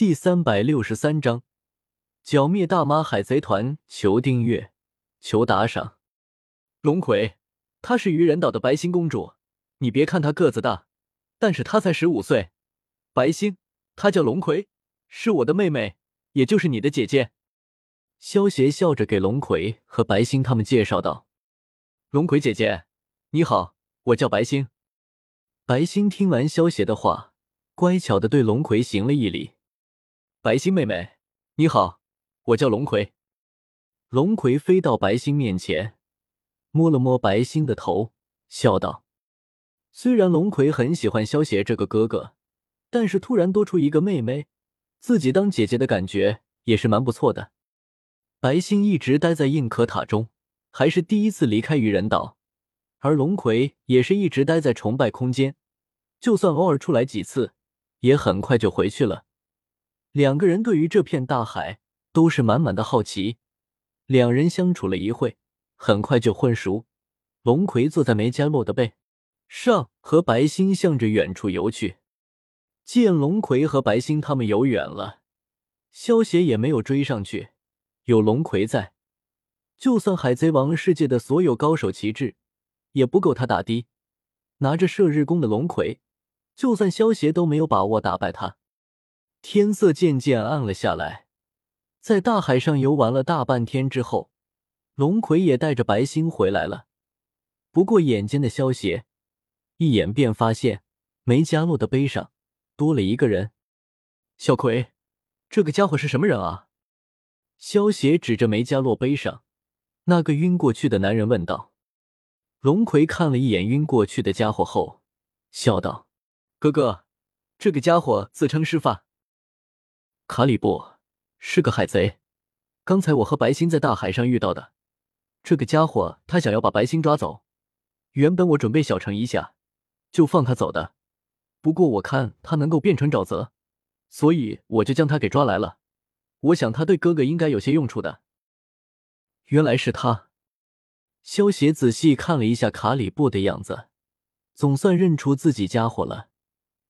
第三百六十三章，剿灭大妈海贼团。求订阅，求打赏。龙葵，她是愚人岛的白星公主。你别看她个子大，但是她才十五岁。白星，她叫龙葵，是我的妹妹，也就是你的姐姐。萧协笑着给龙葵和白星他们介绍道：“龙葵姐姐，你好，我叫白星。”白星听完萧协的话，乖巧的对龙葵行了一礼。白星妹妹，你好，我叫龙葵。龙葵飞到白星面前，摸了摸白星的头，笑道：“虽然龙葵很喜欢萧邪这个哥哥，但是突然多出一个妹妹，自己当姐姐的感觉也是蛮不错的。”白星一直待在硬壳塔中，还是第一次离开愚人岛，而龙葵也是一直待在崇拜空间，就算偶尔出来几次，也很快就回去了。两个人对于这片大海都是满满的好奇。两人相处了一会，很快就混熟。龙葵坐在梅加洛的背上，和白星向着远处游去。见龙葵和白星他们游远了，萧协也没有追上去。有龙葵在，就算海贼王世界的所有高手旗帜也不够他打的。拿着射日弓的龙葵，就算萧协都没有把握打败他。天色渐渐暗了下来，在大海上游玩了大半天之后，龙葵也带着白星回来了。不过眼尖的萧协一眼便发现梅加洛的背上多了一个人。小葵，这个家伙是什么人啊？萧协指着梅加洛背上那个晕过去的男人问道：“龙葵看了一眼晕过去的家伙后，笑道：‘哥哥，这个家伙自称师范卡里布，是个海贼。刚才我和白星在大海上遇到的。这个家伙他想要把白星抓走，原本我准备小惩一下，就放他走的。不过我看他能够变成沼泽，所以我就将他给抓来了。’”我想他对哥哥应该有些用处的。原来是他。萧协仔细看了一下卡里布的样子，总算认出自己家伙了，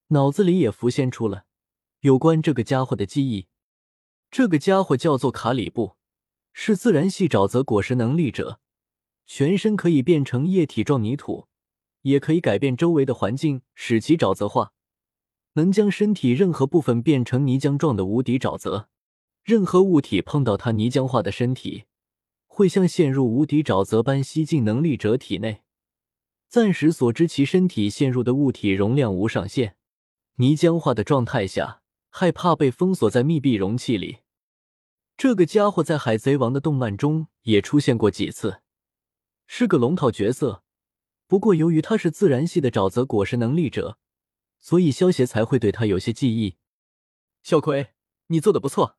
脑子里也浮现出了有关这个家伙的记忆。这个家伙叫做卡里布，是自然系沼泽果实能力者，全身可以变成液体状泥土，也可以改变周围的环境，使其沼泽化，能将身体任何部分变成泥浆状的无敌沼泽。任何物体碰到它泥浆化的身体，会像陷入无敌沼泽般吸进能力者体内。暂时所知，其身体陷入的物体容量无上限。泥浆化的状态下，害怕被封锁在密闭容器里。这个家伙在海贼王的动漫中也出现过几次，是个龙套角色。不过由于他是自然系的沼泽果实能力者，所以萧协才会对他有些记忆。小葵，你做的不错。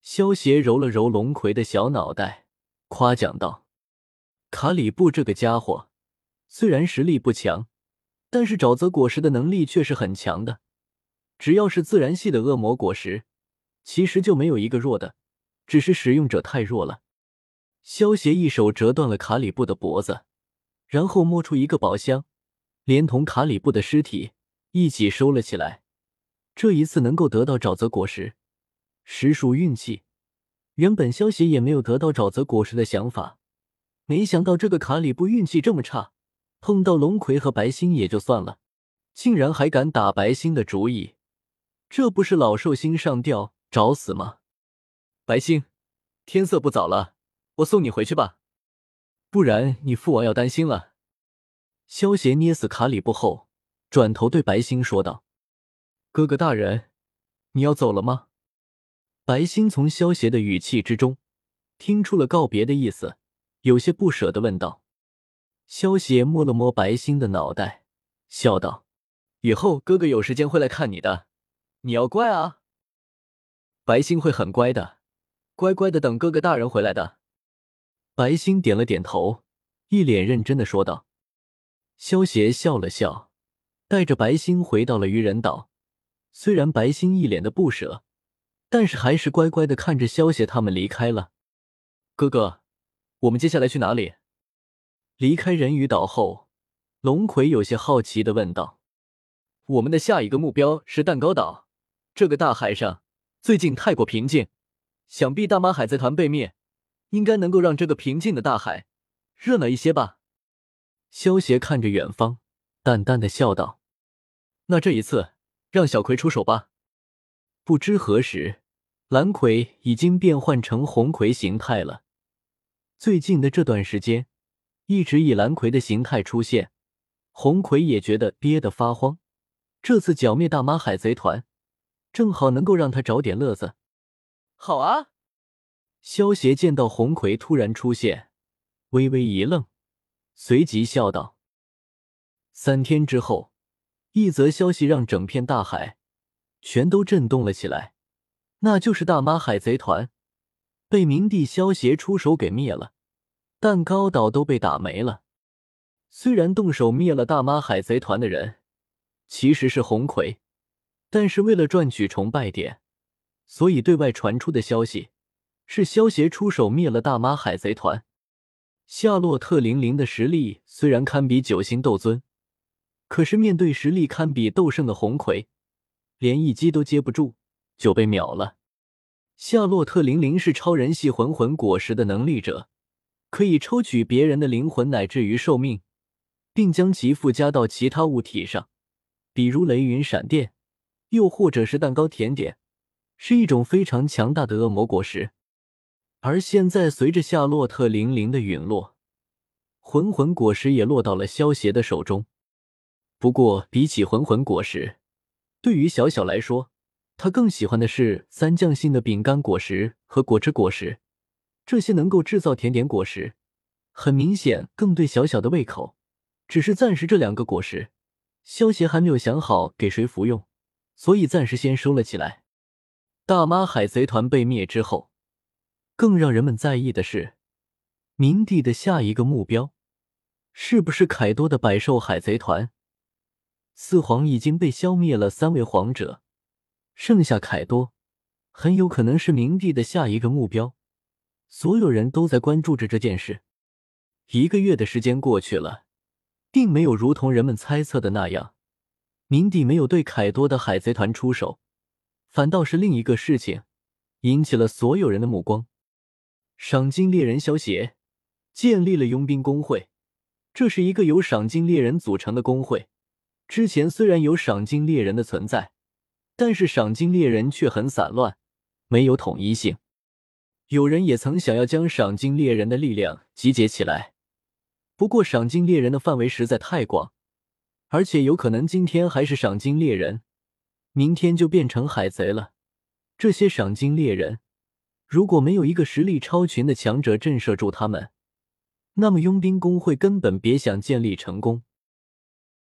萧协揉了揉龙葵的小脑袋，夸奖道：“卡里布这个家伙虽然实力不强，但是沼泽果实的能力却是很强的。只要是自然系的恶魔果实，其实就没有一个弱的，只是使用者太弱了。”萧协一手折断了卡里布的脖子，然后摸出一个宝箱，连同卡里布的尸体一起收了起来。这一次能够得到沼泽果实。实属运气。原本萧协也没有得到沼泽果实的想法，没想到这个卡里布运气这么差，碰到龙葵和白星也就算了，竟然还敢打白星的主意，这不是老寿星上吊找死吗？白星，天色不早了，我送你回去吧，不然你父王要担心了。萧协捏死卡里布后，转头对白星说道：“哥哥大人，你要走了吗？”白星从萧协的语气之中听出了告别的意思，有些不舍的问道。萧协摸了摸白星的脑袋，笑道：“以后哥哥有时间会来看你的，你要乖啊。”白星会很乖的，乖乖的等哥哥大人回来的。白星点了点头，一脸认真的说道。萧协笑了笑，带着白星回到了愚人岛。虽然白星一脸的不舍。但是还是乖乖的看着萧协他们离开了。哥哥，我们接下来去哪里？离开人鱼岛后，龙葵有些好奇的问道：“我们的下一个目标是蛋糕岛。这个大海上最近太过平静，想必大妈海贼团被灭，应该能够让这个平静的大海热闹一些吧？萧协看着远方，淡淡的笑道：“那这一次，让小葵出手吧。”不知何时，蓝葵已经变换成红葵形态了。最近的这段时间，一直以蓝葵的形态出现，红葵也觉得憋得发慌。这次剿灭大妈海贼团，正好能够让他找点乐子。好啊！萧协见到红葵突然出现，微微一愣，随即笑道：“三天之后，一则消息让整片大海。”全都震动了起来，那就是大妈海贼团被明帝萧协出手给灭了，蛋糕岛都被打没了。虽然动手灭了大妈海贼团的人其实是红葵，但是为了赚取崇拜点，所以对外传出的消息是萧协出手灭了大妈海贼团。夏洛特零零的实力虽然堪比九星斗尊，可是面对实力堪比斗圣的红葵。连一击都接不住就被秒了。夏洛特零零是超人系魂魂果实的能力者，可以抽取别人的灵魂乃至于寿命，并将其附加到其他物体上，比如雷云闪电，又或者是蛋糕甜点，是一种非常强大的恶魔果实。而现在随着夏洛特零零的陨落，魂魂果实也落到了萧邪的手中。不过比起魂魂果实，对于小小来说，他更喜欢的是三将星的饼干果实和果汁果实，这些能够制造甜点果实，很明显更对小小的胃口。只是暂时这两个果实，萧协还没有想好给谁服用，所以暂时先收了起来。大妈海贼团被灭之后，更让人们在意的是，明帝的下一个目标是不是凯多的百兽海贼团？四皇已经被消灭了三位皇者，剩下凯多，很有可能是明帝的下一个目标。所有人都在关注着这件事。一个月的时间过去了，并没有如同人们猜测的那样，明帝没有对凯多的海贼团出手，反倒是另一个事情引起了所有人的目光。赏金猎人萧协建立了佣兵工会，这是一个由赏金猎人组成的工会。之前虽然有赏金猎人的存在，但是赏金猎人却很散乱，没有统一性。有人也曾想要将赏金猎人的力量集结起来，不过赏金猎人的范围实在太广，而且有可能今天还是赏金猎人，明天就变成海贼了。这些赏金猎人如果没有一个实力超群的强者震慑住他们，那么佣兵工会根本别想建立成功。